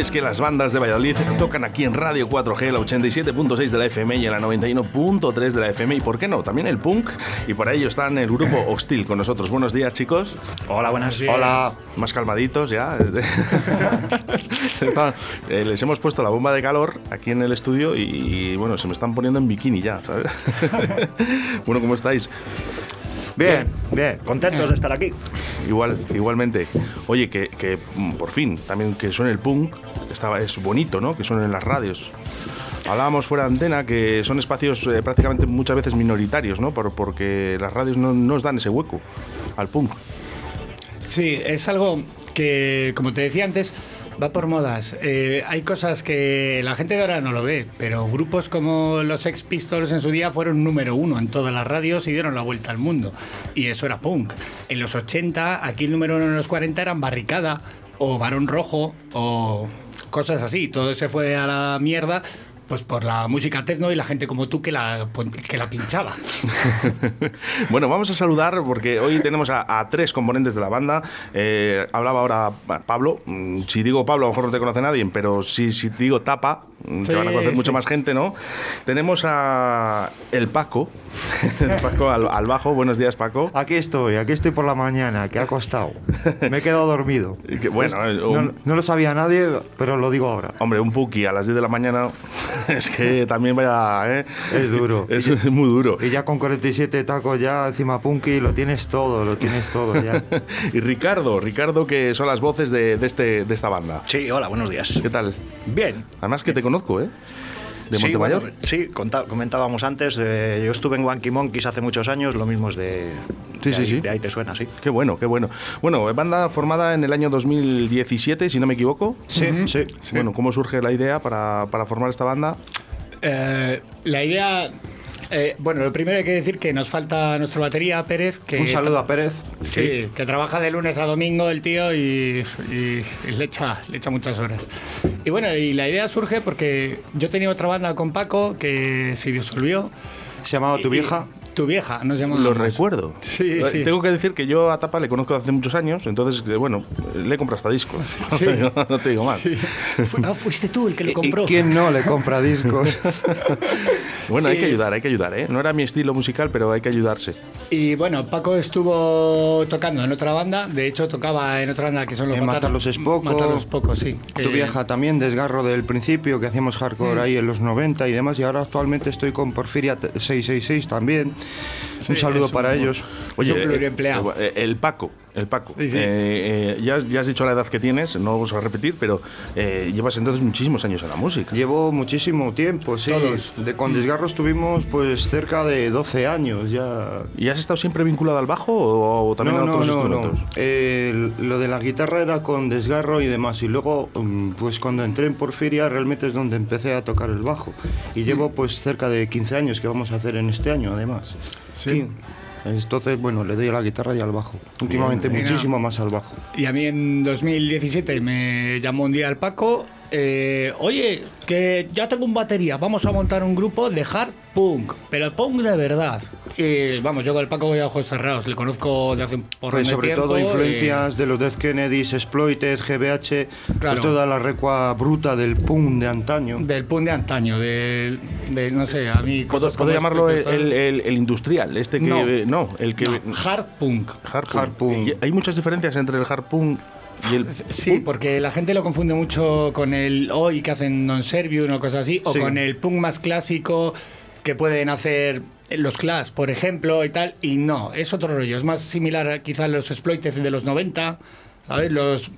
es que las bandas de Valladolid tocan aquí en Radio 4G, la 87.6 de la FM y en la 91.3 de la FM. Y por qué no, también el punk. Y por ello están el grupo Hostil con nosotros. Buenos días, chicos. Hola, buenos días. Hola. Más calmaditos ya. Eh, les hemos puesto la bomba de calor aquí en el estudio y, bueno, se me están poniendo en bikini ya, ¿sabes? bueno, ¿cómo estáis? Bien, bien, contentos de estar aquí. Igual, igualmente. Oye, que, que mm, por fin, también que suene el punk, estaba, es bonito, ¿no? Que suene en las radios. Hablábamos fuera de antena que son espacios eh, prácticamente muchas veces minoritarios, ¿no? Por, porque las radios no nos dan ese hueco al punk. Sí, es algo que, como te decía antes, va por modas. Eh, hay cosas que la gente de ahora no lo ve, pero grupos como los Sex Pistols en su día fueron número uno en todas las radios y dieron la vuelta al mundo. Y eso era punk. En los 80, aquí el número uno en los 40 eran Barricada o Barón Rojo o cosas así. Todo se fue a la mierda pues por la música techno y la gente como tú que la, que la pinchaba. bueno, vamos a saludar porque hoy tenemos a, tres componentes de la banda. Eh, hablaba ahora Pablo. Mm, si digo Pablo, a lo mejor no te conoce nadie, pero si, si digo Tapa, mm, te van a conocer mucha más gente, ¿no? Tenemos a el Paco, Paco al, bajo. Buenos días, Paco. Aquí estoy, aquí estoy por la mañana, que ha costado. Me he quedado dormido. bueno, no, lo sabía nadie, pero lo digo ahora. Hombre, un Puki a las 10 de la mañana es que también vaya. ¿eh? Es duro. Es, muy duro. Y ya con 47 tacos, ya encima Punky, lo tienes todo, lo tienes todo ya. y Ricardo, Ricardo, que son las voces de, este, de esta banda. Sí, hola, buenos días. ¿Qué tal? Bien. Además que te conozco, ¿eh? De Montemayor. sí, comentábamos antes, yo estuve en Wanky Monkeys hace muchos años, lo mismo es de... Sí, sí, ahí, sí. De ahí te suena, sí. Qué bueno, qué bueno. Bueno, banda formada en el año 2017, si no me equivoco. Sí, sí, Bueno, ¿cómo surge la idea para, para formar esta banda? Eh, la idea eh, bueno, lo primero hay que decir que nos falta nuestro batería, Pérez. Que Un saludo a Pérez. Sí, que trabaja de lunes a domingo el tío y, le, echa, le echa muchas horas. Y bueno, y la idea surge porque yo tenía otra banda con Paco que se disolvió. ¿Se llamaba Tu Vieja? Tu vieja, nos llamamos. Lo recuerdo. Sí, sí. Tengo que decir que yo a Tapa le conozco hace muchos años, entonces, bueno, le compro hasta discos. Sí. no, te digo mal. Ah, fuiste tú el que lo compró. ¿Y quién no le compra discos? bueno, hay que ayudar, hay que ayudar, ¿eh? No era mi estilo musical, pero hay que ayudarse. Y bueno, Paco estuvo tocando en otra banda, de hecho tocaba en otra banda que son los Matar, los Espocos. Matar los Pocos, sí. Tu vieja también, desgarro del principio, que hacíamos hardcore ahí en los 90 y demás, y ahora actualmente estoy con Porfiria 666 también. Un saludo para ellos. Oye, eh, eh, el Paco, Paco. Eh, ya, has dicho la edad que tienes, no vamos a repetir, pero llevas entonces muchísimos años en la música. Llevo muchísimo tiempo, sí. De, con Desgarros tuvimos pues cerca de 12 años ya. ¿Y has estado siempre vinculado al bajo o, también a otros no, instrumentos? No. lo de la guitarra era con Desgarro y demás. Y luego, mm, pues cuando entré en Porfiria, realmente es donde empecé a tocar el bajo. Y llevo pues cerca de 15 años que vamos a hacer en este año, además. Sí. Entonces, bueno, le doy a la guitarra y al bajo. Últimamente muchísimo más al bajo. Y a mí en 2017 me llamó un día el Paco eh, oye, que ya tengo un batería, vamos a montar un grupo de hard punk, pero punk de verdad. Y vamos, yo con el Paco voy a ojos cerrados, le conozco de hace un por pues sobre todo influencias de los Death Kennedys, Exploited, GBH, pues toda la recua bruta del punk de antaño. Del punk de antaño, de, no sé, a mí... ¿Puedo, llamarlo el, industrial? Este que... No, el que... hard punk. Hard punk. Hay muchas diferencias entre el hard punk sí, porque la gente lo confunde mucho con el hoy que hacen non servium o cosas así, o con el punk más clásico que pueden hacer los Clash, por ejemplo, y tal, y no, es otro rollo, es más similar quizás a los exploits de los 90, ¿sabes? Los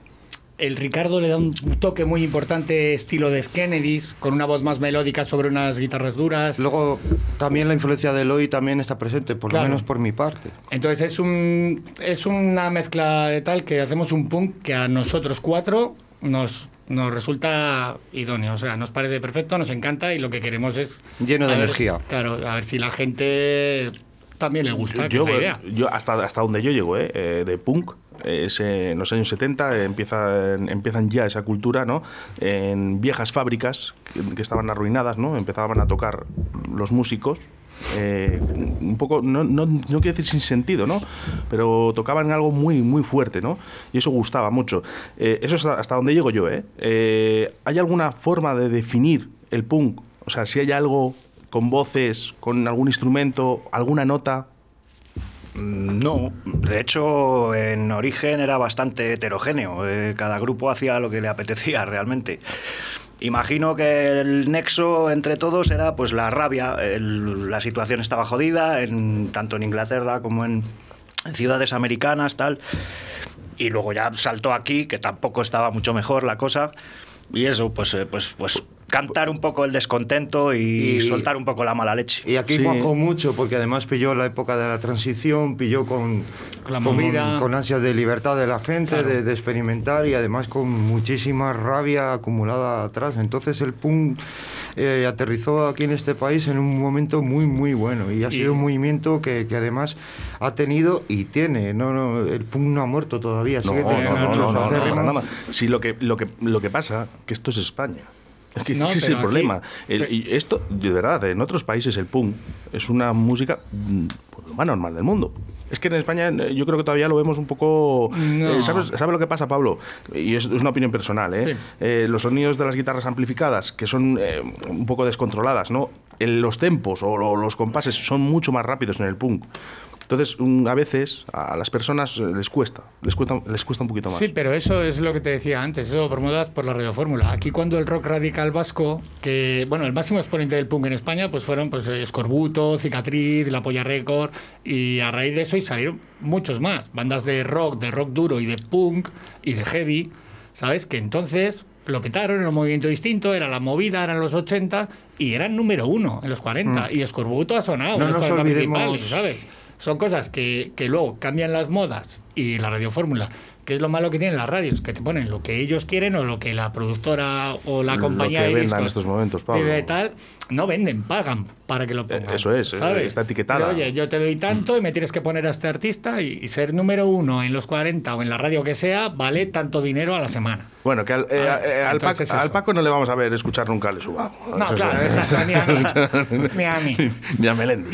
el Ricardo le da un toque muy importante estilo de Kennedys, con una voz más melódica sobre unas guitarras duras. Luego también la influencia de Eloy también está presente, por lo menos por mi parte. Entonces es, un, es una mezcla de tal que hacemos un punk que a nosotros cuatro nos, nos resulta idóneo, o sea, nos parece perfecto, nos encanta y lo que queremos es... Lleno de energía. Claro, a ver si la gente también le gusta yo, idea. yo hasta, hasta donde yo llego, ¿eh? eh de punk, eh, se- en los años 70 eh, empiezan, empiezan ya esa cultura, ¿no? En viejas fábricas que, que estaban arruinadas, ¿no? Empezaban a tocar los músicos. eh, un poco, no, no, no quiero decir sin sentido, ¿no? Pero tocaban algo muy, muy fuerte, ¿no? Y eso gustaba mucho. Eh, eso es hasta donde llego yo, ¿eh? Eh, ¿Hay alguna forma de definir el punk? O sea, si hay algo con voces, con algún instrumento, alguna nota. Mm, No, de hecho en origen era bastante heterogéneo, eh, cada grupo hacía lo que le apetecía realmente. Imagino que el nexo entre todos era pues la rabia, el- la situación estaba jodida, en, tanto en Inglaterra como en, en ciudades americanas, tal. Y luego ya saltó aquí, que tampoco estaba mucho mejor la cosa. Y eso, pues, eh, pues, pues cantar un poco el descontento y, Y- soltar un poco la mala leche. Y aquí Sí. cuajó mucho porque además pilló la época de la transición, pilló con, Con la con- ansias de libertad de la gente, Claro. de, de experimentar y además con muchísima rabia acumulada atrás. Entonces el punk eh, aterrizó aquí en este país en un momento muy, muy bueno y ha Y- sido un movimiento que, que además ha tenido y tiene. No, no, el punk no ha muerto todavía. No, sigue no, teniendo no, no, muchos no, no, acérrimos. para nada. Sí, lo que, lo que, lo que pasa que esto es España. Es que No, ese es el aquí- problema. El- y esto, de verdad, en otros países el punk es una música mm, pues, lo más normal del mundo. Es que en España eh, yo creo que todavía lo vemos un poco... No. eh, ¿sabes, ¿Sabes lo que pasa, Pablo? Y es, es una opinión personal, ¿eh? Sí. Eh, los sonidos de las guitarras amplificadas, que son eh, un poco descontroladas, ¿no? El- los tempos o lo- los compases son mucho más rápidos en el punk. Entonces, mm, a veces a las personas les cuesta, les cuesta, les cuesta un poquito más. Sí, pero eso es lo que te decía antes, eso por modas por la radiofórmula. Aquí cuando el rock radical vasco, que bueno, el máximo exponente del punk en España, pues fueron pues Escorbuto, Cicatriz, La Polla Record, y a raíz de eso y salieron muchos más, bandas de rock, de rock duro y de punk y de heavy, ¿sabes? Que entonces lo petaron, era un movimiento distinto, era la movida, eran los 80 y eran número uno en los 40 y Escorbuto ha sonado No en los nos 40 olvidemos- principales, ¿sabes? Son cosas que, que luego cambian las modas y la radiofórmula, que es lo malo que tienen las radios, que te ponen lo que ellos quieren o lo que la productora o la Lo compañía que de discos en estos momentos, Pablo. pide tal, no venden, pagan para que lo pongan. eso es, eh, está etiquetada. Pero, oye, yo te doy tanto y me tienes que poner a este artista y, y ser número uno en los 40 o en la radio que sea, vale tanto dinero a la semana. Bueno, que al, eh, Ah, eh, al, Paco, eso. al Paco no le vamos a ver escuchar nunca le suba. No, claro, esa ni a. Ni a mí. Ni a Melendi.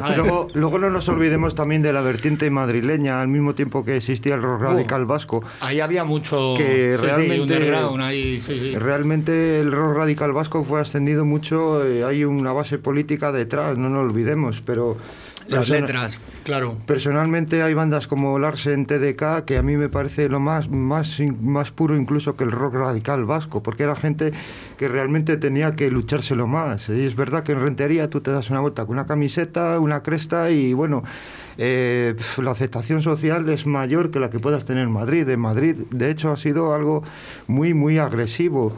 A. Luego, luego no nos olvidemos también de la vertiente madrileña, al mismo tiempo que existía el rock radical vasco. Ahí había mucho Que sí, sí, realmente- underground, ahí, sí, sí. Realmente el rock radical vasco fue ascendido mucho, eh, hay una base política detrás, no nos olvidemos, pero... Las letras, claro. Personalmente hay bandas como Larsen, TDK, que a mí me parece lo más, más, más puro incluso que el rock radical vasco, porque era gente que realmente tenía que luchárselo más. Y es verdad que en Rentería tú te das una vuelta con una camiseta, una cresta y bueno, eh, la aceptación social es mayor que la que puedas tener en Madrid. En Madrid, de hecho, ha sido algo muy, muy agresivo.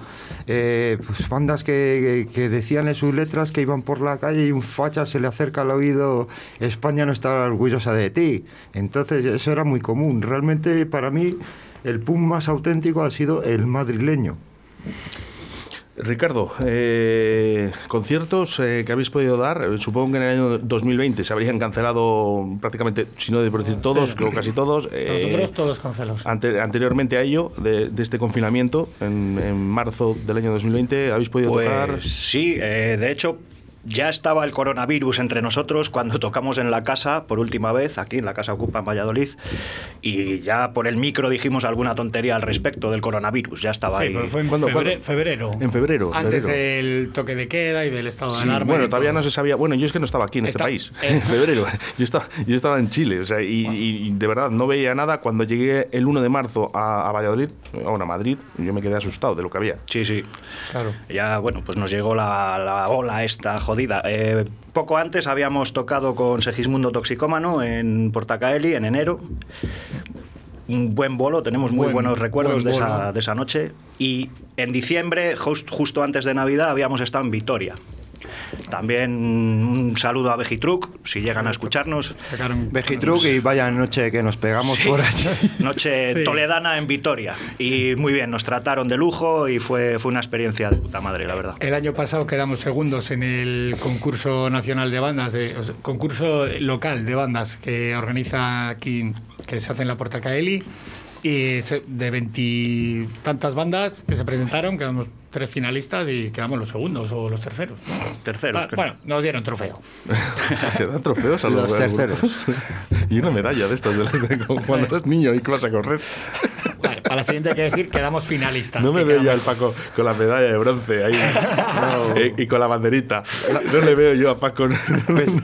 Eh, pues bandas que- que decían en sus letras que iban por la calle y un facha se le acerca al oído, España no está orgullosa de ti. Entonces, eso era muy común. Realmente, para mí, el punk más auténtico ha sido el madrileño. Ricardo, eh, conciertos eh, que habéis podido dar, eh, supongo que en el año 2020 se habrían cancelado prácticamente, si no de por decir todos, o casi todos. eh, Nosotros todos cancelos. ante- anteriormente a ello, de, de este confinamiento, en, en marzo del año 2020, habéis podido tocar. Pues sí, eh, de hecho ya estaba el coronavirus entre nosotros cuando tocamos en la casa por última vez, aquí en la casa Ocupa en Valladolid, y ya por el micro dijimos alguna tontería al respecto del coronavirus, ya estaba Sí, ahí. pero fue en ¿Cuándo- febre- cuándo? febrero. En febrero, Antes febrero. del toque de queda y del estado Sí, de alarma. bueno, todavía no se sabía. Bueno, yo es que no estaba aquí en Está- este país. eh. En febrero. Yo estaba, yo estaba en Chile. O sea, y, y de verdad no veía nada. Cuando llegué el 1 de marzo a, a Valladolid, bueno, a Madrid, yo me quedé asustado de lo que había. Sí, sí. Claro. Ya, bueno, pues nos llegó la, la ola esta jodida. Eh, poco antes habíamos tocado con Segismundo Toxicómano en Portacaeli en enero. Un buen bolo, tenemos muy Buen- buenos recuerdos buen de esa, de esa noche. Y en diciembre, just- justo antes de Navidad, habíamos estado en Vitoria. También un saludo a Vegitruc, si llegan a escucharnos. Vegitruc y vaya noche que nos pegamos Sí. por allí. Noche Sí. toledana en Vitoria. Y muy bien, nos trataron de lujo y fue, fue una experiencia de puta madre, la verdad. El año pasado quedamos segundos en el concurso nacional de bandas, de, o sea, concurso local de bandas que organiza aquí, que se hace en la Porta Caeli. Y de veintitantas bandas que se presentaron, quedamos tres finalistas y quedamos los segundos o los terceros. Terceros, Ah, creo. bueno, nos dieron trofeo. Se dan trofeos a los, terceros. y una medalla de estas de las de cuando eres niño y que vas a correr. Vale, para la siguiente hay que decir quedamos finalistas. No me veo ya quedamos- el Paco con la medalla de bronce ahí eh, y con la banderita. No le veo yo a Paco.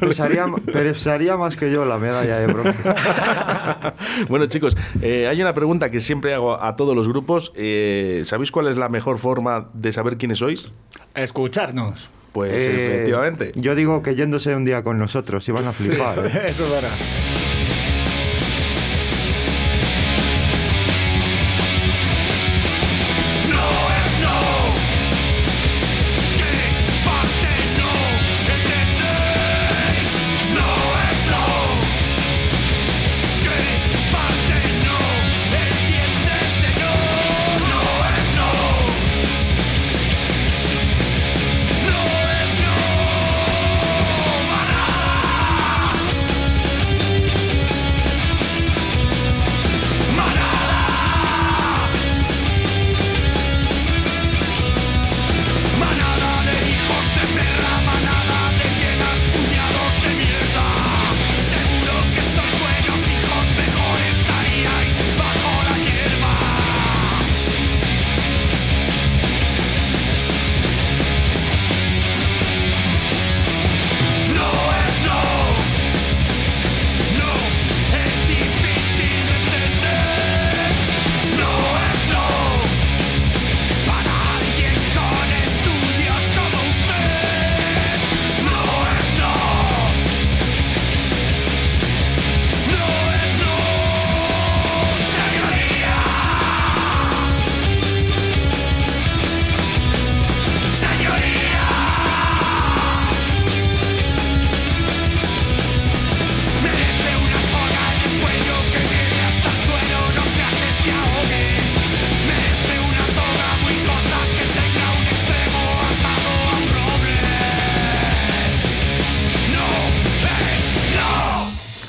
Pesaría, pesaría más que yo la medalla de bronce. bueno, chicos, eh, hay una pregunta que siempre hago a todos los grupos. Eh, ¿Sabéis cuál es la mejor forma de saber quiénes sois? Escucharnos. Pues Eh, efectivamente. Yo digo que yéndose un día con nosotros y van a flipar. ¿eh? Eso es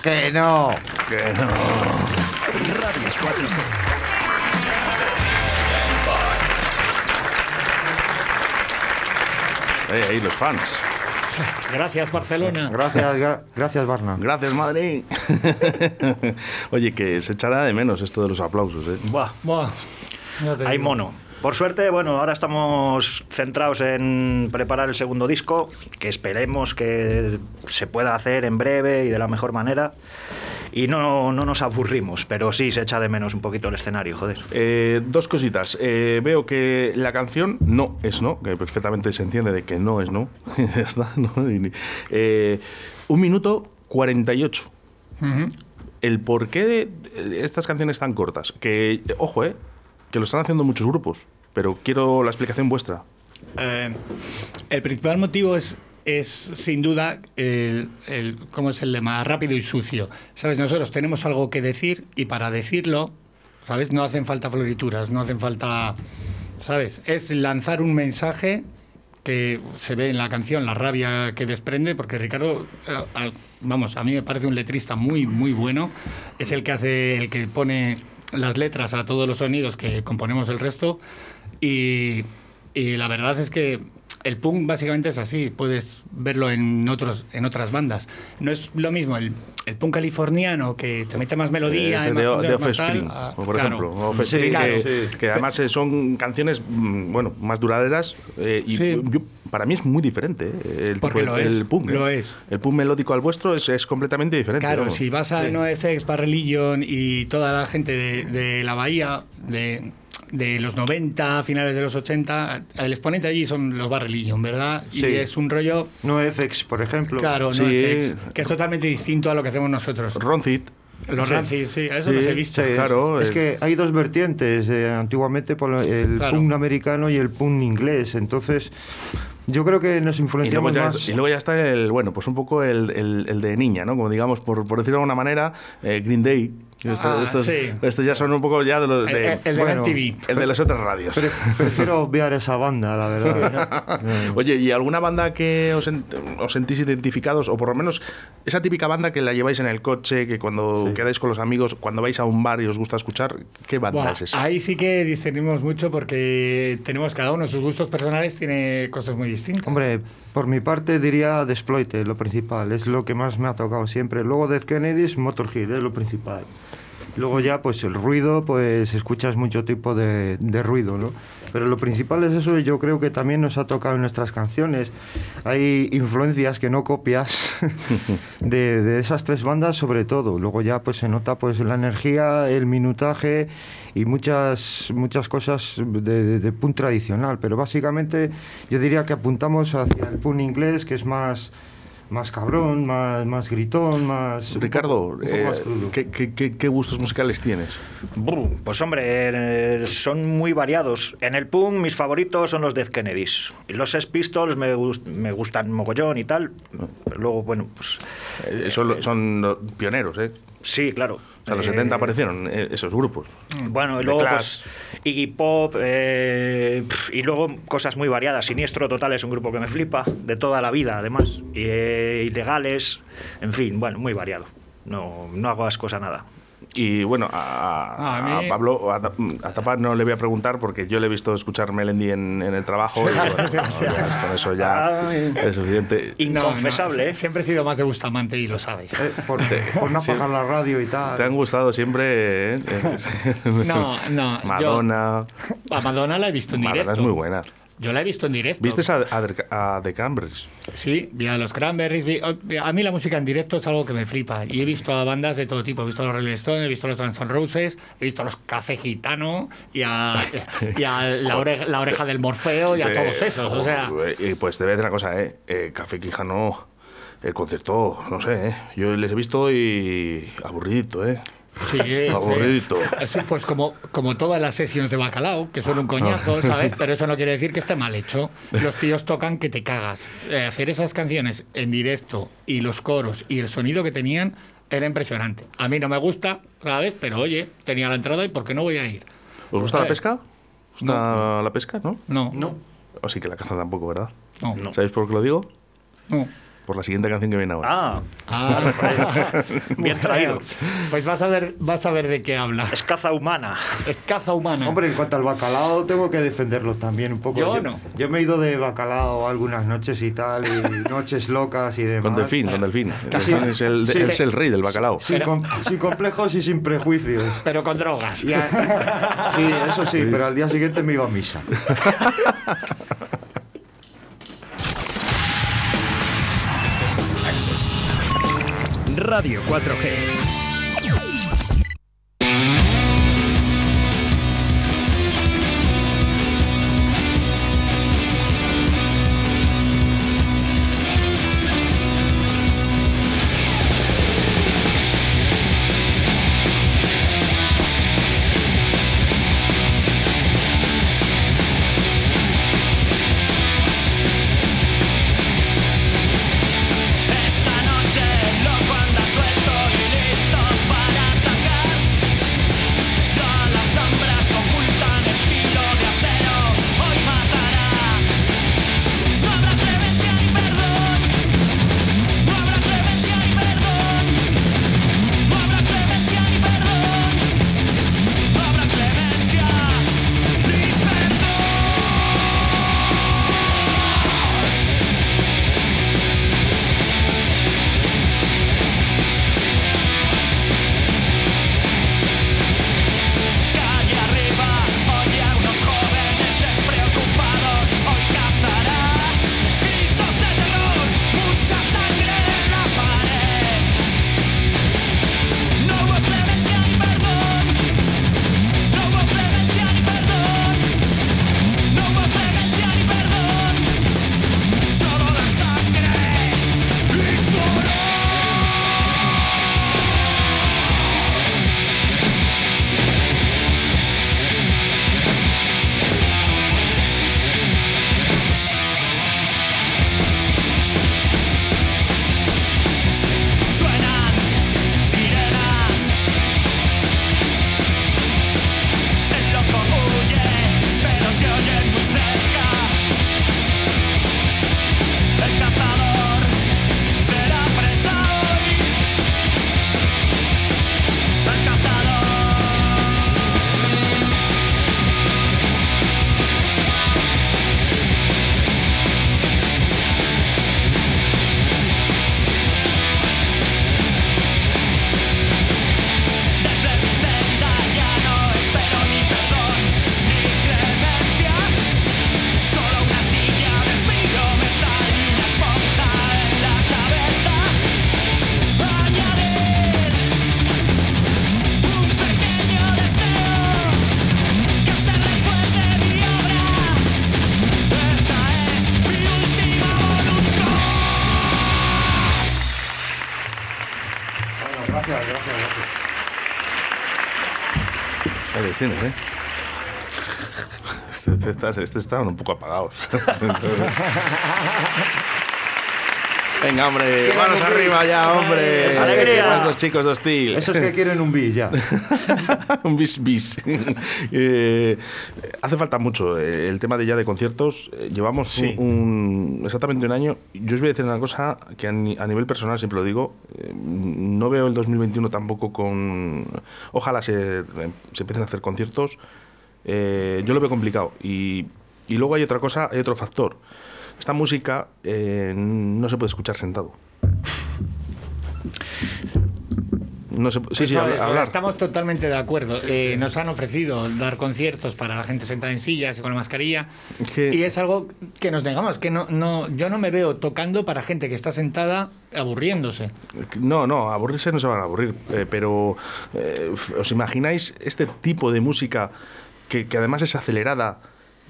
¡Que no! Que no. Radio 4G. Eh, ahí los fans. Gracias, Barcelona. Gracias, gra- gracias Barna. Gracias, Madrid. Oye, que se echará de menos esto de los aplausos, ¿eh? Buah, Buah, hay mono. Por suerte, bueno, ahora estamos centrados en preparar el segundo disco, que esperemos que se pueda hacer en breve y de la mejor manera. Y no, no nos aburrimos, pero sí se echa de menos un poquito el escenario, joder. Eh, dos cositas. Eh, veo que la canción no es no, que perfectamente se entiende de que no es no. ya está, ¿no? Y- eh, un minuto 48. Ujú. El porqué de estas canciones tan cortas. Que, ojo, eh, que lo están haciendo muchos grupos, pero quiero la explicación vuestra. Eh, el principal motivo es, es sin duda el, el- ¿cómo es el lema? Rápido y sucio. ¿Sabes? Nosotros tenemos algo que decir y para decirlo, ¿sabes? No hacen falta florituras, no hacen falta, ¿sabes? Es lanzar un mensaje que se ve en la canción, la rabia que desprende, porque Ricardo, eh, vamos, a mí me parece un letrista muy, muy bueno. Es el que hace, el que pone las letras a todos los sonidos que componemos el resto. Y, y la verdad es que el punk básicamente es así, puedes verlo en, otros, en otras bandas. No es lo mismo el, el punk californiano que te mete más melodía. Eh, de, de Offspring, ah, por claro. ejemplo. Offspring, Sí, que, claro. que además son canciones mm, bueno, más duraderas eh, y Sí. yo- para mí es muy diferente eh, el, Porque tipo- lo el, es, punk. lo eh. es. El punk melódico al vuestro es, es completamente diferente. Claro, vamos. si vas a NoFX, Bad Religion y toda la gente de, de la Bahía, de, de los 90, finales de los 80, el exponente allí son los Bad Religion, ¿verdad? Y Sí. es un rollo, No FX, por ejemplo. claro, Sí. NoFX, que es totalmente distinto a lo que hacemos nosotros. Roncid. Los Sí. Rancid, sí, eso Sí, los he visto. Sí, Claro, es el- que hay dos vertientes, eh, antiguamente por el Claro. punk americano y el punk inglés, entonces yo creo que nos Y luego, influenciamos ya, más. y luego ya está el, bueno, pues un poco el, el- el de niña, ¿no? Como digamos, por, por decirlo de alguna manera, eh, Green Day, Esto- Ah, estos, sí. estos ya son un poco ya de los El, de, el- el de bueno, MTV. el de las otras radios. Pre- prefiero obviar esa banda, la verdad. Oye, ¿y alguna banda que os, os sentís identificados? O por lo menos esa típica banda que la lleváis en el coche, que cuando quedáis con los amigos, cuando vais a un bar y os gusta escuchar, ¿qué banda Buah, es esa? ahí sí que discernimos mucho porque tenemos cada uno sus gustos personales, tiene cosas muy distintas. Hombre, por mi parte diría The Exploited, lo principal, es lo que más me ha tocado siempre. Luego Dead Kennedys, Motorhead, es lo principal. Luego ya, pues el ruido, pues escuchas mucho tipo de, de ruido, ¿no? Pero lo principal es eso y yo creo que también nos ha tocado en nuestras canciones. Hay influencias que no copias de, de esas tres bandas sobre todo. Luego ya pues se nota pues la energía, el minutaje y muchas, muchas cosas de, de, de punk tradicional. Pero básicamente yo diría que apuntamos hacia el punk inglés que es más... Más cabrón, más, más gritón, más... Ricardo, poco- un poco eh, más. ¿qué, qué, qué- qué gustos musicales tienes? Pues hombre, eh, son muy variados. En el punk mis favoritos son los Dead Kennedys. Los Sex Pistols me, gust- me gustan mogollón y tal. Pero luego, bueno, pues Eh, son, son los pioneros, ¿eh? sí, claro. Sea, los Eh, 70 aparecieron eh, esos grupos. Bueno, y luego pues, Iggy Pop eh, y luego cosas muy variadas. Siniestro Total es un grupo que me flipa de toda la vida, además. Y, eh, ilegales, en fin, bueno, muy variado. No, no hago ascos a nada. Y bueno, a, A a mí- Pablo, a, a Tapa no le voy a preguntar porque yo le he visto escuchar Melendi en, en el trabajo y bueno, ya, con eso ya Ay. es suficiente. No, Inconfesable, no, ¿eh? siempre he sido más de Bustamante y lo sabes. Eh, por, por no apagar la radio y tal. ¿Te han gustado siempre? eh? No, no, yo- Madonna. A Madonna la he visto en Madonna directo. es muy buena. Yo la he visto en directo. ¿Viste a, a, a The Cambridge? Sí, vi a los Cranberries. vi- a mí la música en directo es algo que me flipa. Y he visto a bandas de todo tipo. He visto a los Rolling Stones, he visto a los Guns N' Roses, he visto a los Café Gitano y a, y a la, oreja, la oreja del Morfeo y a todos esos. O sea, pues te voy a decir una cosa, ¿eh? eh Café Quijano, el concierto, no sé, ¿eh? Yo les he visto y aburridito, ¿eh? Sí, sí. Aburridito. Así, pues como, como todas las sesiones de bacalao, que son un Ah. coñazo, ¿sabes? Pero eso no quiere decir que esté mal hecho. Los tíos tocan que te cagas. Eh, hacer esas canciones en directo y los coros y el sonido que tenían era impresionante. A mí no me gusta, ¿sabes? Pero oye, tenía la entrada y ¿por qué no voy a ir? ¿Os gusta la Eh, pesca? ¿Os gusta la pesca, no? No, No. O sí que la caza tampoco, ¿verdad? no, No. ¿Sabéis por qué lo digo? no. Por la siguiente canción que viene ahora. Ah, Ah, Bien traído. Pues vas a ver, vas a ver de qué habla. es caza humana. Es caza humana. Hombre, en cuanto al bacalao, tengo que defenderlo también un poco. Yo no. Yo me he ido de bacalao algunas noches y tal, y noches locas y demás. Con Delfín, con Delfín. Casi- Delfín es el, sí. es el rey del bacalao. Sin, com- sin complejos y sin prejuicios. Pero con drogas. A- sí, eso sí, pero al día siguiente me iba a misa. Radio 4G. Tienes, ¿eh? Este, este, está- este estaban un poco apagados. Venga, hombre, manos arriba ya, hombre. ¡Alegría! Más dos chicos de hostil. Esos que quieren un bis ya. un bis bis. Eh, hace falta mucho eh, el tema de ya de conciertos. Eh, llevamos Sí. un, un- exactamente un año. Yo os voy a decir una cosa que a, ni- a nivel personal siempre lo digo. eh, no veo el 2021 tampoco con. Ojalá se, se empiecen a hacer conciertos. Eh, yo lo veo complicado. Y, y luego hay otra cosa, hay otro factor. Esta música eh, no se puede escuchar sentado. No se, sí, sí, hablar. Estamos totalmente de acuerdo. Eh, nos han ofrecido dar conciertos para la gente sentada en sillas y con la mascarilla. Y es algo que nos negamos, que no, no, yo no me veo tocando para gente que está sentada aburriéndose. No, no, aburrirse no se van a aburrir, eh, pero eh, ¿os imagináis este tipo de música que, que además es acelerada,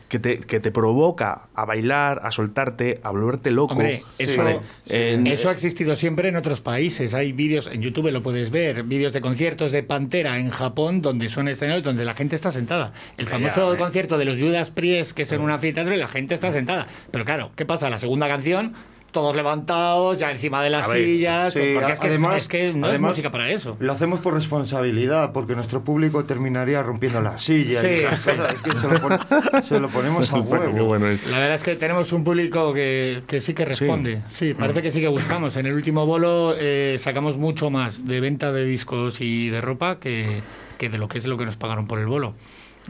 que te, que te provoca a bailar, a soltarte, a volverte loco? Hombre, eso, Vale, en- eso ha existido siempre en otros países. Hay vídeos, en YouTube lo puedes ver, vídeos de conciertos de Pantera en Japón donde son escenarios donde la gente está sentada. El famoso concierto de los Judas Priest, que es en un anfiteatro y la gente está sentada. Pero claro, ¿qué pasa? La segunda canción, todos levantados, ya encima de las ver, sillas, Sí, porque es que, además- es que no es música para eso. Lo hacemos por responsabilidad, porque nuestro público terminaría rompiendo la silla. Sí, y esas sí. cosas. Es que se lo, pon- se lo ponemos a huevo. Bueno. La verdad es que tenemos un público que, que sí que responde. Sí, parece que sí que gustamos. En el último bolo eh, sacamos mucho más de venta de discos y de ropa que, que de lo que es lo que nos pagaron por el bolo.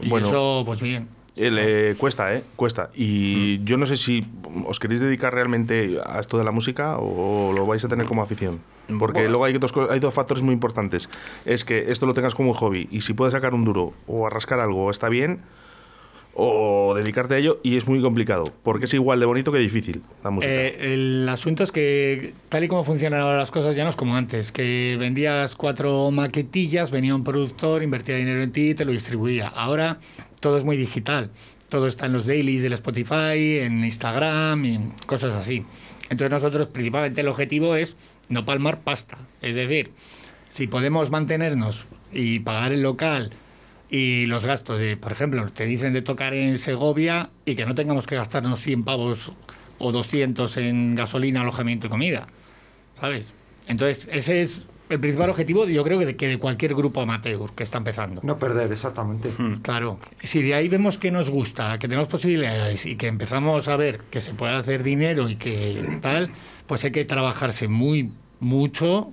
Y Bueno. eso, pues bien. El, eh, cuesta, ¿eh? Cuesta. Y yo no sé si os queréis dedicar realmente a esto de la música o lo vais a tener como afición. Porque luego hay dos, hay dos factores muy importantes. Es que esto lo tengas como un hobby y si puedes sacar un duro o a rascar algo está bien o dedicarte a ello y es muy complicado. Porque es igual de bonito que difícil la música. Eh, el asunto es que tal y como funcionan ahora las cosas ya no es como antes, que vendías cuatro maquetillas, venía un productor, invertía dinero en ti y te lo distribuía. Ahora todo es muy digital. Todo está en los dailies del Spotify, en Instagram y cosas así. Entonces nosotros principalmente el objetivo es no palmar pasta. Es decir, si podemos mantenernos y pagar el local y los gastos de, por ejemplo, te dicen de tocar en Segovia y que no tengamos que gastarnos 100 pavos o 200 en gasolina, alojamiento y comida, ¿sabes? Entonces, ese es el principal objetivo, yo creo que de, que de cualquier grupo amateur que está empezando. No perder, exactamente. Claro, si de ahí vemos que nos gusta, que tenemos posibilidades y que empezamos a ver que se puede hacer dinero y que tal, pues hay que trabajarse muy, mucho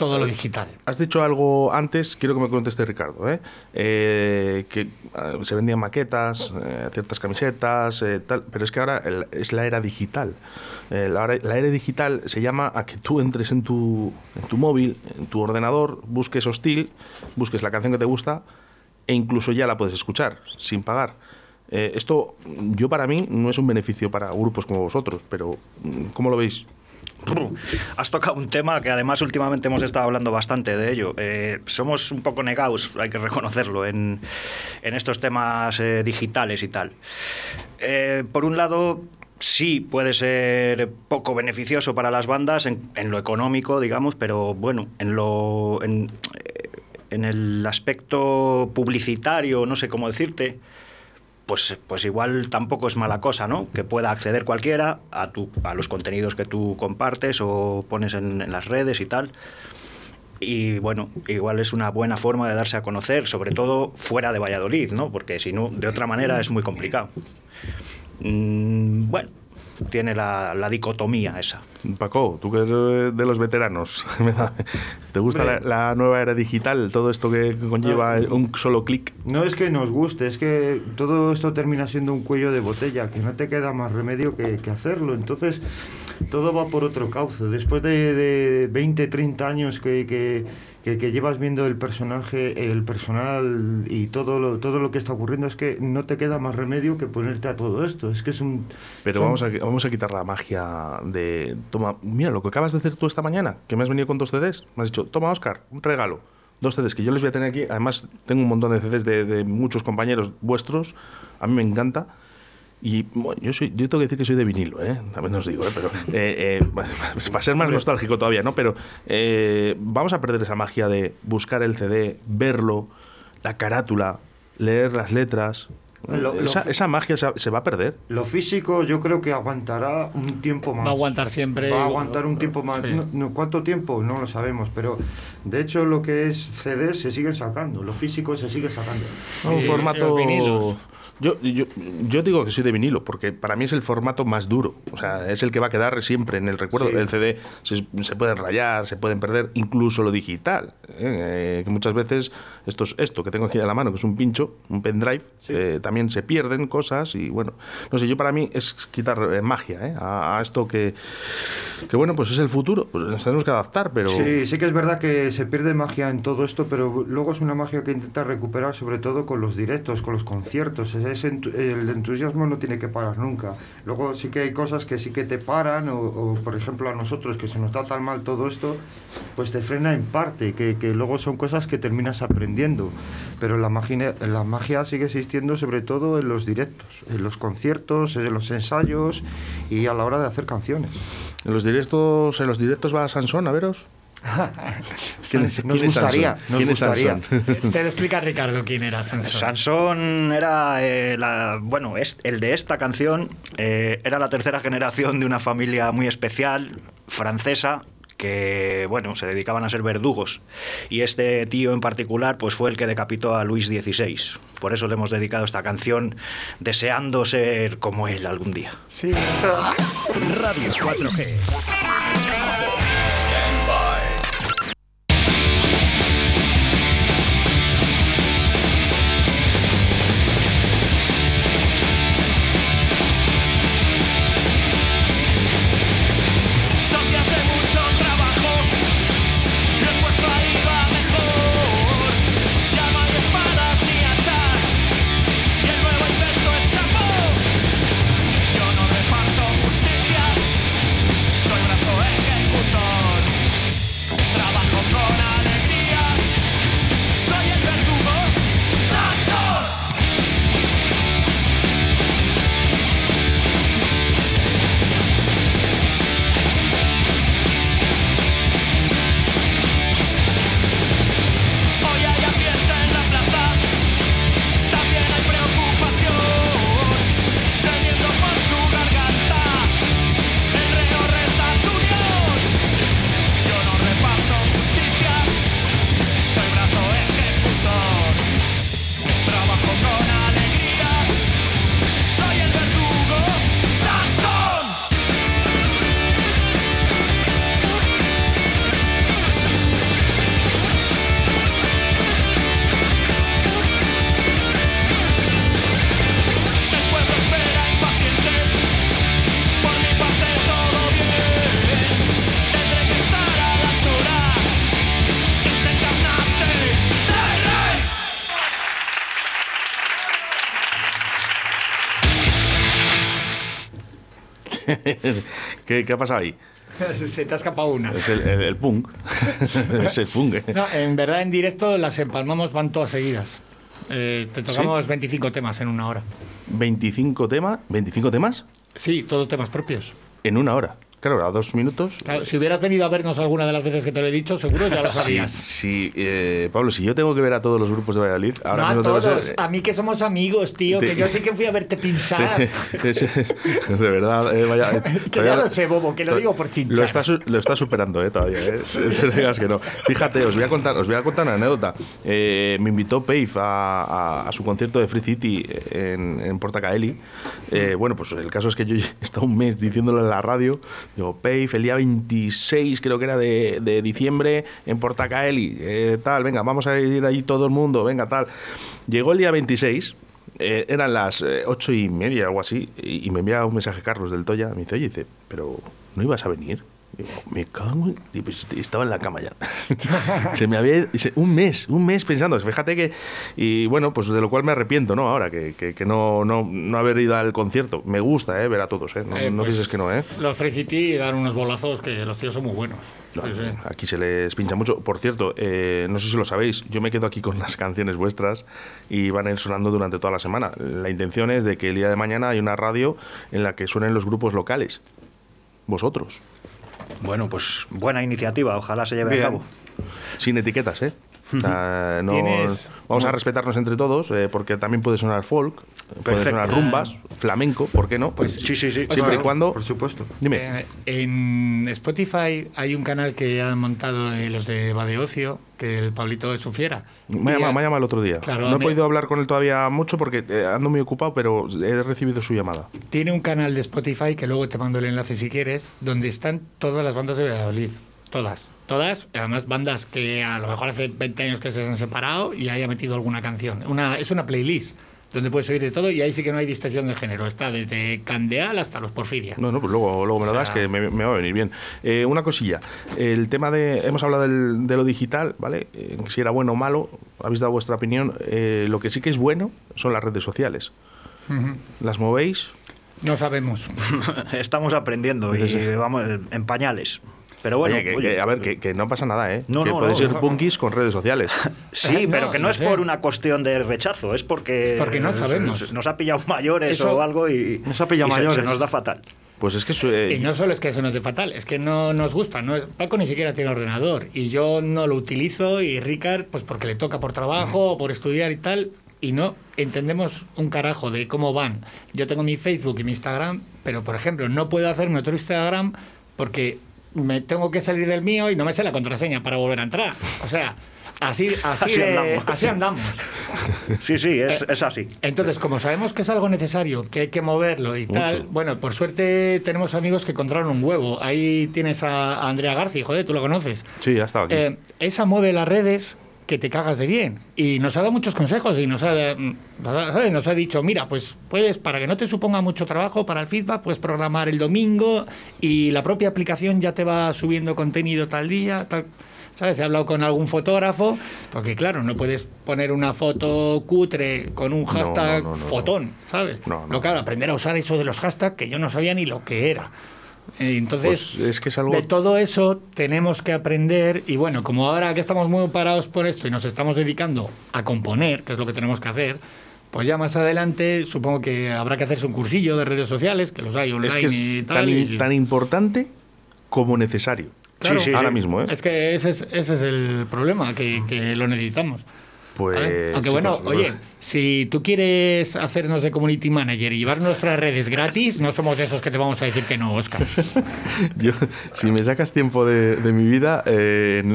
todo lo digital. Has dicho algo antes, quiero que me conteste Ricardo, ¿eh? Eh, que ah, se vendían maquetas, eh, ciertas camisetas, pero es que ahora es la era digital. La, era, digital se llama a que tú entres en tu, en tu móvil, en tu ordenador, busques hostil, busques la canción que te gusta e incluso ya la puedes escuchar sin pagar. Esto, yo para mí, no es un beneficio para grupos como vosotros, pero mm, ¿cómo lo veis? Has tocado un tema que además últimamente hemos estado hablando bastante de ello. Eh, somos un poco negados, hay que reconocerlo, en, estos temas eh, digitales y tal. Eh, por un lado, sí puede ser poco beneficioso para las bandas en, lo económico, digamos, pero bueno, en lo... En el aspecto publicitario, no sé cómo decirte, pues, pues igual tampoco es mala cosa, ¿no? Que pueda acceder cualquiera a, tu, a los contenidos que tú compartes o pones en, en las redes y tal. Y bueno, igual es una buena forma de darse a conocer, sobre todo fuera de Valladolid, ¿no? Porque si no, de otra manera es muy complicado. Mm, bueno, tiene la, la dicotomía esa. Paco, tú que eres de los veteranos, ¿te gusta la, la nueva era digital? Todo esto que conlleva un solo clic. No es que nos guste, es que todo esto termina siendo un cuello de botella, que no te queda más remedio que, que hacerlo. Entonces, todo va por otro cauce. Después de, de 20, 30 años que, que, que- que llevas viendo el personaje, el personal y todo lo, todo lo que está ocurriendo, es que no te queda más remedio que ponerte a todo esto. Es que es un... Pero son- vamos a, vamos a quitar la magia de... Toma, mira, lo que acabas de hacer tú esta mañana, que me has venido con dos CDs. Me has dicho, toma, Oscar, un regalo. Dos CDs que yo les voy a tener aquí. Además, tengo un montón de CDs de, de muchos compañeros vuestros. A mí me encanta. Y bueno, yo, soy, yo tengo que decir que soy de vinilo, ¿eh? también os digo, ¿eh? pero eh, eh, para ser más nostálgico todavía, ¿no? Pero eh, vamos a perder esa magia de buscar el CD, verlo, la carátula, leer las letras. Lo- lo- esa, esa magia se, se va a perder. Lo físico yo creo que aguantará un tiempo más. Va a aguantar siempre. Va a aguantar un tiempo más. Sí. No- no, ¿Cuánto tiempo? No lo sabemos, pero de hecho lo que es CD se siguen sacando, lo físico se sigue sacando. Un formato. los. Yo, yo, yo digo que soy de vinilo, porque para mí es el formato más duro. O sea, es el que va a quedar siempre en el recuerdo. Sí. El CD se, se pueden rayar, se pueden perder, incluso lo digital. ¿eh? Eh, que muchas veces esto, es- esto que tengo aquí a la mano, que es un pincho, un pendrive, Sí. eh, también se pierden cosas y bueno, no sé, yo para mí es quitar eh, magia ¿eh? a, a esto que, que, bueno, pues es el futuro. Pues nos tenemos que adaptar, pero. Sí, sí que es verdad que se pierde magia en todo esto, pero luego es una magia que intenta recuperar sobre todo con los directos, con los conciertos. Ese el entusiasmo no tiene que parar nunca. Luego sí que hay cosas que sí que te paran, o, o, por ejemplo a nosotros que se nos da tan mal todo esto, pues te frena en parte, que, que luego son cosas que terminas aprendiendo. Pero la magia, la magia sigue existiendo sobre todo en los directos, en los conciertos, en los ensayos y a la hora de hacer canciones. En los directos, en los directos va Sansón a veros. ¿Quién es- Nos quién gustaría, Sansón? nos ¿Quién gustaría. Sansón? Te lo explica Ricardo quién era Sansón. Sansón era, eh, la, bueno, es, el de esta canción eh, era la tercera generación de una familia muy especial, francesa, que, bueno, se dedicaban a ser verdugos. Y este tío en particular, pues fue el que decapitó a Luis XVI. Por eso le hemos dedicado esta canción, deseando ser como él algún día. Sí. Radio 4G. ¿Qué, qué ha pasado ahí? Se te ha escapado una. Es el, el- el punk. es el funk. ¿eh? No, en verdad, en directo las empalmamos, van todas seguidas. Eh, te tocamos 25 temas en una hora. 25 temas. ¿25 temas? Sí, todos temas propios. En una hora. Claro, a dos minutos. Claro, si hubieras venido a vernos alguna de las veces que te lo he dicho, seguro ya lo sabías. sí, eh, Pablo, si yo tengo que ver a todos los grupos de Valladolid, ahora no a mismo tengo que todos, ser- a mí que somos amigos, tío, Te- que yo sí que fui a verte pinchar. Sí, de verdad, eh, vaya, eh, Que todavía- ya lo sé, bobo, que lo digo por chinchar. Lo está, lo está superando, eh, todavía. Eh. Digas que no. Fíjate, os voy a contar, os voy a contar una anécdota. Eh, me invitó Pave a, a- a su concierto de Free City en, en Portacaeli. Eh, bueno, pues el caso es que yo he estado un mes diciéndolo en la radio. Digo, Pave, el día 26, creo que era de, diciembre, en Portacaeli. eh, tal, venga, vamos a ir allí todo el mundo, venga, tal. Llegó el día 26. eh, eran las eh, ocho y media, algo así, y, y me envía un mensaje Carlos del Toya. Me dice, oye, dice, pero ¿no ibas a venir? Me cago en... y pues estaba en la cama ya. se me había... Un mes, un mes pensando. Fíjate que... Y bueno, pues de lo cual me arrepiento, ¿no? Ahora, que, que- que no, no, no haber ido al concierto. Me gusta, ¿eh? Ver a todos, ¿eh? No, Eh, no pues, pienses que no, ¿eh? Los Free City dan unos bolazos que los tíos son muy buenos. No, Sí, sí. Aquí se les pincha mucho. Por cierto, eh, no sé si lo sabéis, yo me quedo aquí con las canciones vuestras y van a ir sonando durante toda la semana. La intención es de que el día de mañana hay una radio en la que suenen los grupos locales. Vosotros. Bueno, pues buena iniciativa, ojalá se lleve Bien. a cabo. Sin etiquetas, ¿eh? O sea, no- Tienes- vamos a respetarnos entre todos, eh, porque también puede sonar folk, puede Perfecto. sonar rumbas, flamenco, ¿por qué no? Pues Sí, sí, sí. Siempre y sea, cuando. Por supuesto. Dime. Eh, en Spotify hay un canal que han montado eh, los de Va de Ocio, que el Pablito es su fiera. Me ha Y llamado, el otro día. Claro, no he podido hablar con él todavía mucho porque ando muy ocupado, pero he recibido su llamada. Tiene un canal de Spotify, que luego te mando el enlace si quieres, donde están todas las bandas de Valladolid. Todas. Todas. Además, bandas que a lo mejor hace 20 años que se han separado y haya metido alguna canción. Una, es una playlist donde puedes oír de todo y ahí sí que no hay distinción de género. Está desde Candeal hasta los Porfiria. No, no, pues luego, luego me lo O sea- das, que me, me va a venir bien. Eh, una cosilla, el tema de, hemos hablado del- de lo digital, ¿vale? Eh, si era bueno o malo, habéis dado vuestra opinión. Eh, lo que sí que es bueno son las redes sociales. ¿Las movéis? No sabemos. Estamos aprendiendo y vamos en pañales. Pero bueno, oye, que, oye, que- a ver, que, que no pasa nada, ¿eh? No, que no, podéis no. ser punkis con redes sociales. Sí, No, pero que no, no es sé. por una cuestión de rechazo, es porque, Porque no sabemos. nos ha pillado mayores Eso- o algo y, Nos ha pillado y se- se, mayores. nos da fatal. Pues es que... eso, eh, Y no solo es que se nos dé fatal, es que no nos gusta. No es, Paco ni siquiera tiene ordenador y yo no lo utilizo y Ricard, pues porque le toca por trabajo o por estudiar y tal, y no entendemos un carajo de cómo van. Yo tengo mi Facebook y mi Instagram, pero por ejemplo no puedo hacerme otro Instagram porque me tengo que salir del mío y no me sé la contraseña para volver a entrar. O sea, así, así, Así de- andamos. así andamos. Sí, sí, es, Eh, es así. Entonces, como sabemos que es algo necesario, que hay que moverlo y Mucho. tal, bueno, por suerte tenemos amigos que encontraron un huevo. Ahí tienes a a Andrea García, joder, tú lo conoces. Sí, ha estado aquí. Eh, esa mueve las redes que te cagas de bien. Y nos ha dado muchos consejos y nos ha, ¿sabes? nos ha dicho, mira, pues puedes, para que no te suponga mucho trabajo para el feedback, puedes programar el domingo y la propia aplicación ya te va subiendo contenido tal día, tal... ¿Sabes? He hablado con algún fotógrafo, porque claro, no puedes poner una foto cutre con un hashtag no, no, no. fotón, ¿sabes? Lo claro, aprender a usar eso de los hashtags que yo no sabía ni lo que era. Eh, Entonces, Pues es que es algo... de todo eso tenemos que aprender y bueno, como ahora que estamos muy parados por esto y nos estamos dedicando a componer, que es lo que tenemos que hacer, pues ya más adelante supongo que habrá que hacerse un cursillo de redes sociales, que los hay online es que es y tal. tan, y- tan importante como necesario. Claro. Sí, sí, Ahora sí. mismo, ¿eh? Es que ese es, ese es el problema, que, que lo necesitamos. Pues, ¿vale? Aunque chicos, bueno, pues- oye, si tú quieres hacernos de community manager y llevar nuestras redes gratis, no somos de esos que te vamos a decir que no, Oscar. Yo, si me sacas tiempo de, de mi vida, eh, en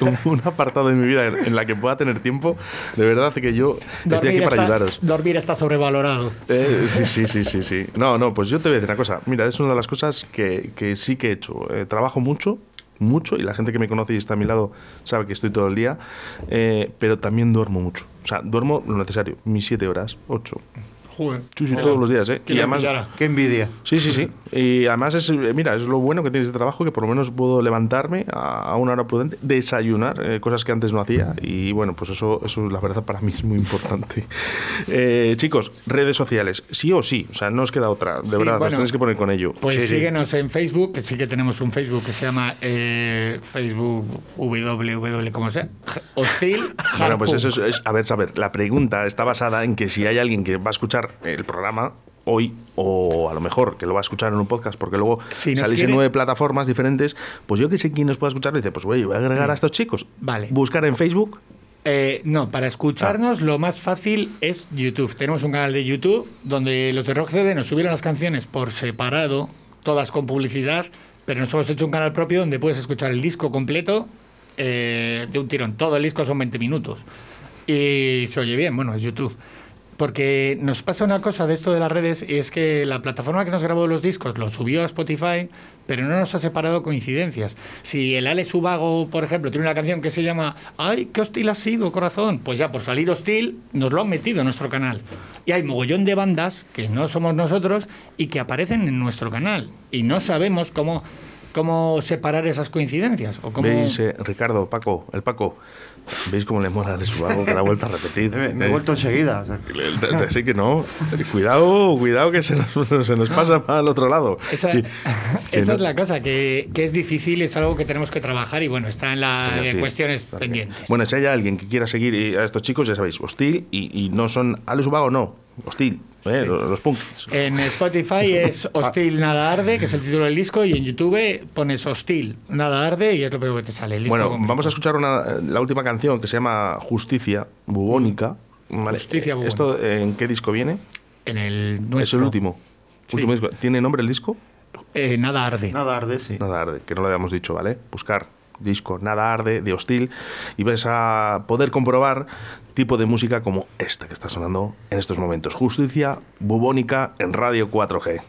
un, un apartado de mi vida en, en la que pueda tener tiempo, de verdad que yo estoy aquí para está, ayudaros. dormir está sobrevalorado. Eh, sí, sí, sí, sí, sí. No, no, pues yo te voy a decir una cosa. Mira, es una de las cosas que, que sí que he hecho. Eh, trabajo mucho, mucho, y la gente que me conoce y está a mi lado sabe que estoy todo el día, eh, pero también duermo mucho. O sea, duermo lo necesario, mis siete horas, ocho. Joder. Sí, sí, todos los días, ¿eh? ¿Quién Y además? Qué envidia. Sí, sí, sí. Y además, es, eh, mira, es lo bueno que tiene este trabajo, que por lo menos puedo levantarme a, a una hora prudente, desayunar, eh, cosas que antes no hacía. Y bueno, pues eso, eso la verdad para mí es muy importante. Eh, chicos, redes sociales, sí o sí, o sea, no os queda otra, de Sí, verdad, os bueno. tenéis que poner con ello. Pues Sí, sí. síguenos en Facebook, que sí que tenemos un Facebook que se llama eh, Facebook www, como sea, Hostil. Bueno, pues eso es, es- a ver, saber, la pregunta está basada en que si hay alguien que va a escuchar el programa hoy o a lo mejor que lo va a escuchar en un podcast porque luego Si salís quiere- en nueve plataformas diferentes, pues yo que sé quién nos pueda escuchar dice, pues oye, voy a agregar a estos chicos. Vale. Buscar en Facebook. Eh, no, para escucharnos Ah. lo más fácil es YouTube. Tenemos un canal de YouTube donde los de Rock CD nos subieron las canciones por separado, todas con publicidad, pero nos hemos hecho un canal propio donde puedes escuchar el disco completo eh, de un tirón. Todo el disco son 20 minutos. Y se oye bien, bueno, es YouTube. Porque nos pasa una cosa de esto de las redes y es que la plataforma que nos grabó los discos lo subió a Spotify, pero no nos ha separado coincidencias. Si el Alex Ubago, por ejemplo, tiene una canción que se llama ¡Ay, qué hostil ha sido, corazón! Pues ya por salir hostil nos lo han metido en nuestro canal. Y hay mogollón de bandas que no somos nosotros y que aparecen en nuestro canal. Y no sabemos cómo, cómo separar esas coincidencias. O cómo... ¿Veis, eh, Ricardo, Paco, el Paco? ¿Veis cómo le mola de su algo que la vuelta a repetir? Me, me he Eh, vuelto enseguida. o sea, Así que no. Cuidado, cuidado que se nos, se nos pasa para el otro lado. Esa, Que- que esa no- es la cosa, que, que es difícil, es algo que tenemos que trabajar y bueno, está en las sí, cuestiones bien. pendientes. Bueno, si hay alguien que quiera seguir eh, a estos chicos, ya sabéis, hostil y, y no son Alex Ubago, no, hostil. ¿Eh? Los, los punkis. En Spotify es Hostil Nada Arde, que es el título del disco, y en YouTube pones Hostil Nada Arde y es lo primero que te sale. el disco Bueno, completo. vamos a escuchar una, la última canción que se llama Justicia, bubónica. ¿vale? Justicia bubónica. ¿Esto eh, en qué disco viene? En el Es nuestro. el último. Sí. Último disco. ¿Tiene nombre el disco? Eh, nada Arde. Nada arde, sí. Nada arde, que no lo habíamos dicho, ¿vale? Buscar disco Nada arde de Hostil y vas a poder comprobar tipo de música como esta que está sonando en estos momentos. Justicia bubónica en Radio 4G.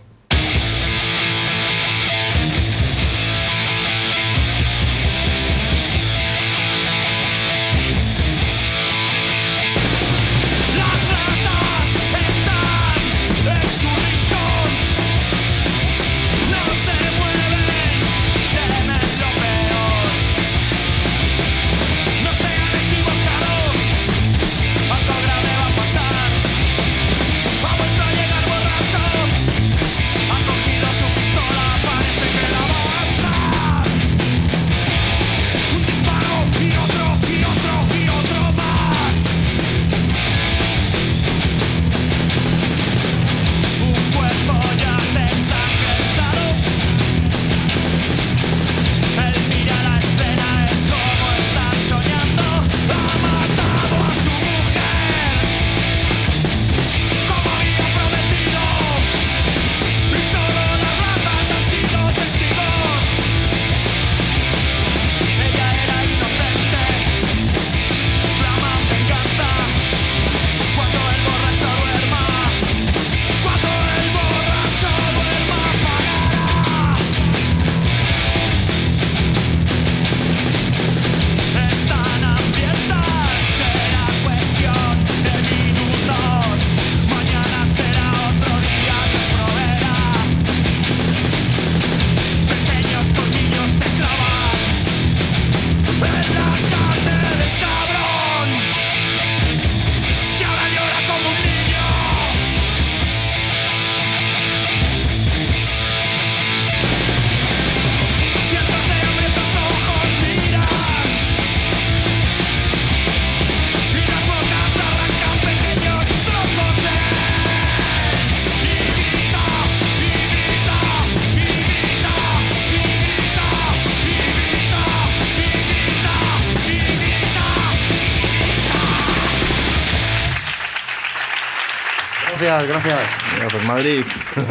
Gracias, gracias. Venga, pues Madrid.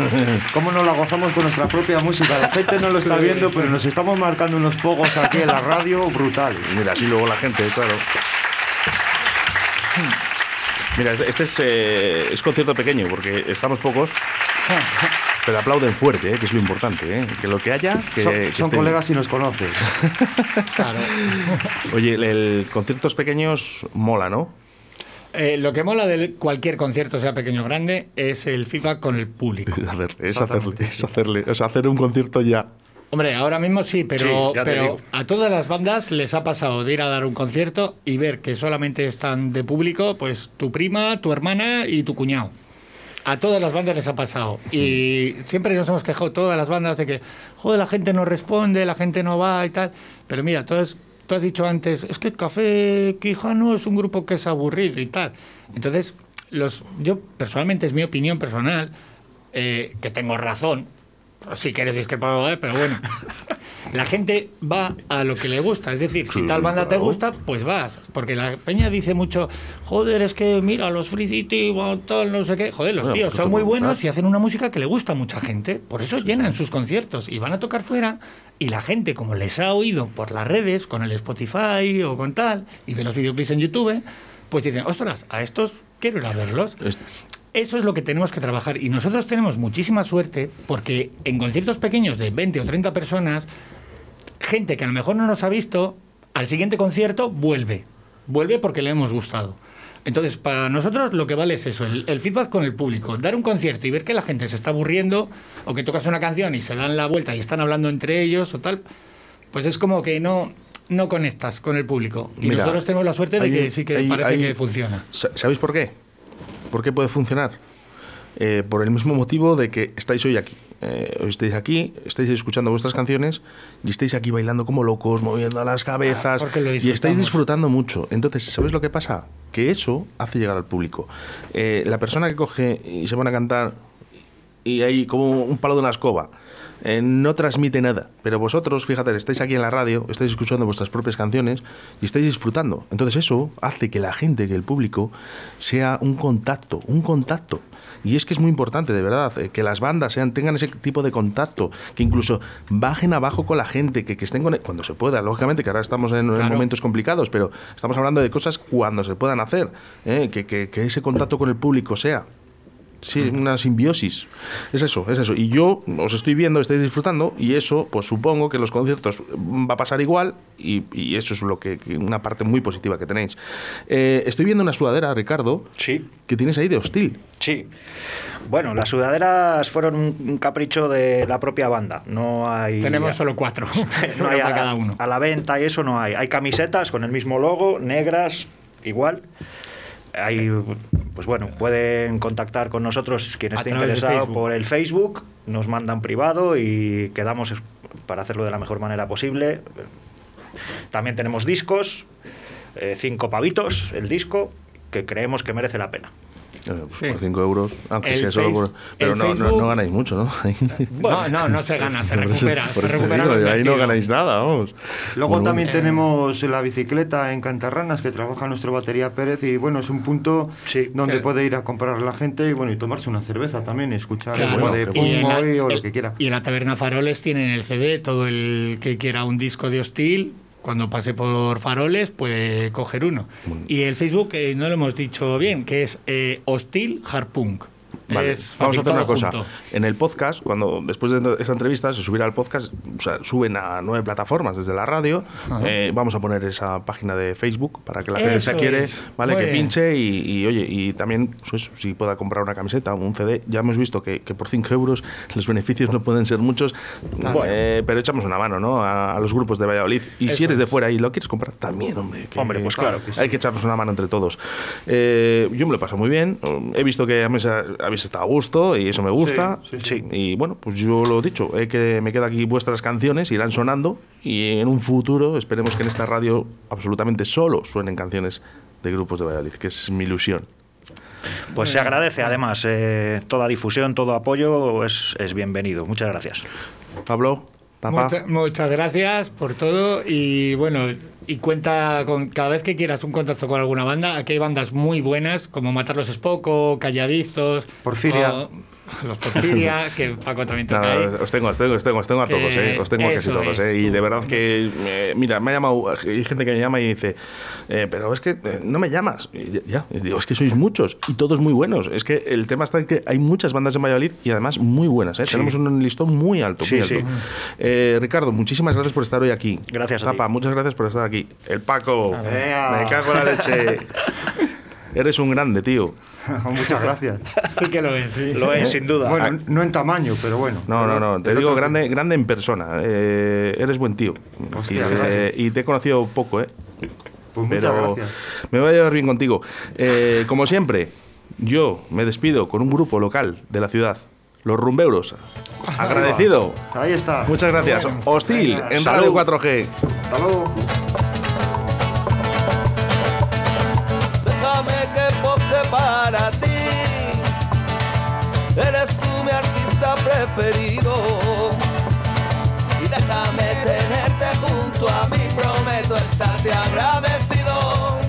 ¿Cómo nos la gozamos con nuestra propia música? La gente no lo está viendo, pero nos estamos marcando unos pogos aquí en la radio brutales. Mira, así luego la gente, claro. Mira, este este es, eh, es concierto pequeño porque estamos pocos, pero aplauden fuerte, eh, que es lo importante. eh, Que lo que haya, que, son que son estén- colegas y nos conocen. Claro. Oye, el, el conciertos pequeños mola, ¿no? Eh, lo que mola de cualquier concierto, sea pequeño o grande, es el feedback con el público. Es hacer- es hacerle, es hacerle, es hacer un concierto ya. Hombre, ahora mismo sí, pero, Sí, pero a todas las bandas les ha pasado de ir a dar un concierto y ver que solamente están de público, pues tu prima, tu hermana y tu cuñado. A todas las bandas les ha pasado. Y siempre nos hemos quejado, todas las bandas, de que, joder, la gente no responde, la gente no va y tal. Pero mira, tú has, tú has dicho antes, es que Café Quijano es un grupo que es aburrido y tal. Entonces, los, yo personalmente, es mi opinión personal, eh, que tengo razón, si quieres discrepar, pero bueno. La gente va a lo que le gusta, es decir, si tal banda te claro. gusta, pues vas. Porque la peña dice mucho, joder, es que mira, los Free City, tal, no sé qué. Joder, los Bueno, tíos pues son te muy buenos y hacen una música que le gusta a mucha gente. Por eso llenan sus conciertos y van a tocar fuera. Y la gente, como les ha oído por las redes, con el Spotify o con tal, y ve los videoclips en YouTube, pues dicen, ostras, a estos quiero ir a verlos. Es- Eso es lo que tenemos que trabajar y nosotros tenemos muchísima suerte porque en conciertos pequeños de 20 o 30 personas, gente que a lo mejor no nos ha visto, al siguiente concierto vuelve. Vuelve porque le hemos gustado. Entonces, para nosotros lo que vale es eso, el, el feedback con el público. Dar un concierto y ver que la gente se está aburriendo o que tocas una canción y se dan la vuelta y están hablando entre ellos o tal, pues es como que no, no conectas con el público. Y Mira, nosotros tenemos la suerte de que sí que parece que funciona. Sa- ¿Sabéis por qué? ¿Por qué puede funcionar? eh, por el mismo motivo de que estáis hoy aquí. Eh, hoy estáis aquí, estáis escuchando vuestras canciones y estáis aquí bailando como locos, moviendo las cabezas lo y estáis disfrutando mucho. Entonces, ¿sabes lo que pasa? Que eso hace llegar al público. Eh, la persona que coge y se pone a cantar y hay como un palo de una escoba. Eh, no transmite nada, pero vosotros, fíjate, estáis aquí en la radio, estáis escuchando vuestras propias canciones y estáis disfrutando. Entonces eso hace que la gente, que el público, sea un contacto, un contacto. Y es que es muy importante, de verdad, eh, que las bandas sean, tengan ese tipo de contacto, que incluso bajen abajo con la gente, que, que estén con, cuando se pueda. Lógicamente que ahora estamos en, en Claro. momentos complicados, pero estamos hablando de cosas cuando se puedan hacer, eh, que, que- que ese contacto con el público sea. Sí, una simbiosis. Es eso, es eso. Y yo os estoy viendo, estáis disfrutando, y eso, pues supongo que en los conciertos va a pasar igual, y, y eso es lo que, que una parte muy positiva que tenéis. Eh, estoy viendo una sudadera, Ricardo, Sí, que tienes ahí de hostil. sí. Bueno, las sudaderas fueron un capricho de la propia banda. No hay. Tenemos solo cuatro. no hay a, cada uno. a la venta y eso no hay. Hay camisetas con el mismo logo, negras, igual. Hay, pues bueno, pueden contactar con nosotros quien esté interesado por el Facebook, nos mandan privado y quedamos para hacerlo de la mejor manera posible. También tenemos discos, eh, cinco pavitos el disco, que creemos que merece la pena. Eh, pues Sí. Por 5 euros, aunque El sea solo por- Pero no, no- Facebook- no ganáis mucho, ¿no? No, no, no se gana, se recupera. por se eso te recupera digo, lo ahí no ganáis nada, vamos. Luego Bueno, también Eh. tenemos la bicicleta en Cantarranas que trabaja nuestro batería Pérez y bueno, es un punto Sí. donde Que- puede ir a comprar la gente y bueno, y tomarse una cerveza también, y escuchar Claro. algo Bueno, de o lo que quiera. Y en la taberna Faroles tienen el CD, todo el que quiera un disco de hostil, cuando pase por Faroles puede coger uno. Y el Facebook, eh, no lo hemos dicho bien, que es eh, Hostil Harpunk. Vale, Es vamos a hacer una cosa. junto. En el podcast, cuando después de esta entrevista se subirá al podcast, o sea, suben a nueve plataformas desde la radio. eh, vamos a poner esa página de Facebook para que la gente se quiere, es. vale, Muy que pinche y, y, oye, y también pues si pueda comprar una camiseta o un CD. Ya hemos visto que, que por 5 euros los beneficios no pueden ser muchos, eh, pero echamos una mano, ¿no? A, a los grupos de Valladolid. Y si eres de fuera y lo quieres comprar también, hombre. que- Hombre, pues claro. hay que echarnos una mano entre todos. Eh, yo me lo he pasado muy bien. He visto que habéis habéis estado a gusto y eso me gusta. Sí, sí. Y bueno, pues yo lo he dicho, eh, que me quedan aquí vuestras canciones, irán sonando y en un futuro esperemos que en esta radio absolutamente solo suenen canciones de grupos de Valladolid, que es mi ilusión. Pues se agradece, además, eh, toda difusión, todo apoyo es, es bienvenido. Muchas gracias. Pablo, Mucha- muchas gracias por todo y bueno, y cuenta con cada vez que quieras un contacto con alguna banda, aquí hay bandas muy buenas como Matarlos es poco, Calladizos, Porfiria. o los Porfiria, que Paco también toca Nada, ahí. os tengo, os tengo, os tengo, os tengo a todos, eh, os tengo a casi todos. eh, y de verdad que, eh, mira, me ha llamado, hay gente que me llama y dice, eh, pero es que eh, no me llamas. Y ya, y digo, es que sois muchos y todos muy buenos. Es que el tema está en que hay muchas bandas en Valladolid y además muy buenas. eh, Tenemos un listón muy alto. Sí, muy alto. sí. Eh, Ricardo, muchísimas gracias por estar hoy aquí. Gracias a Tapa, ti. muchas gracias por estar aquí. El Paco, me cago en la leche. Eres un grande, tío. Muchas gracias. Sí que lo es, sí. Lo es, sin duda. Bueno, no en tamaño, pero bueno. No, no, no. Te digo grande, grande en persona. Eh, eres buen tío. Hostia, y, eh, y te he conocido poco, ¿eh? Pues muchas Pero gracias. me voy a llevar bien contigo. Eh, como siempre, yo me despido con un grupo local de la ciudad, Los Rumbeuros. Agradecido. Ahí está. Muchas gracias. Hostil en salud. Radio 4G. Hasta luego. Y déjame tenerte junto a mí. Prometo estarte agradecido.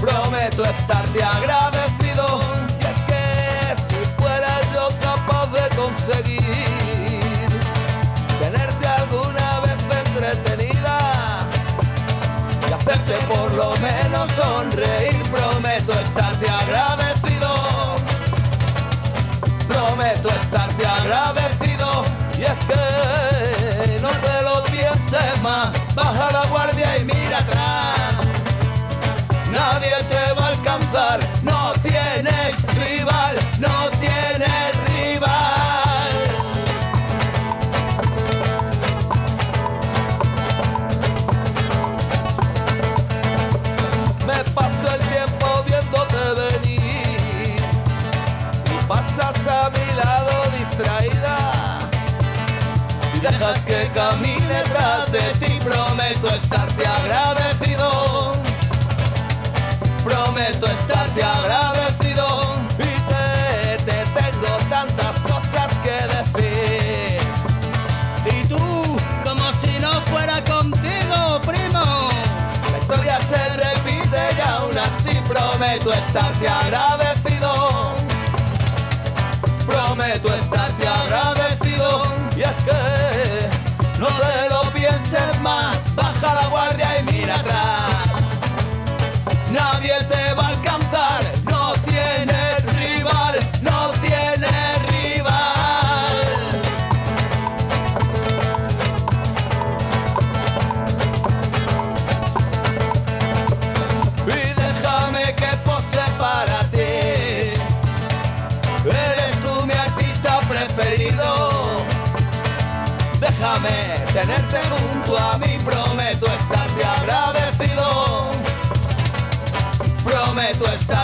Prometo estarte agradecido. Y es que si fuera yo capaz de conseguir tenerte alguna vez entretenida y hacerte por lo menos sonreír. Prometo estarte agradecido. Estarte agradecido. Y es que no te lo pienses más. Baja la guardia y mira atrás. Nadie te va a alcanzar. Prometo estarte agradecido. Prometo estarte agradecido y te, te tengo tantas cosas que decir. Y tú, como si no fuera contigo, primo. La historia se repite y aún así prometo estarte agradecido. Prometo estarte agradecido y es que no lo más, baja la guardia y mira atrás. Nadie te va a alcanzar, no tienes rival, no tienes rival. Y déjame que pose para ti. Eres tú mi artista preferido. Déjame tenerte agradecido. Prometo estarte agradecido.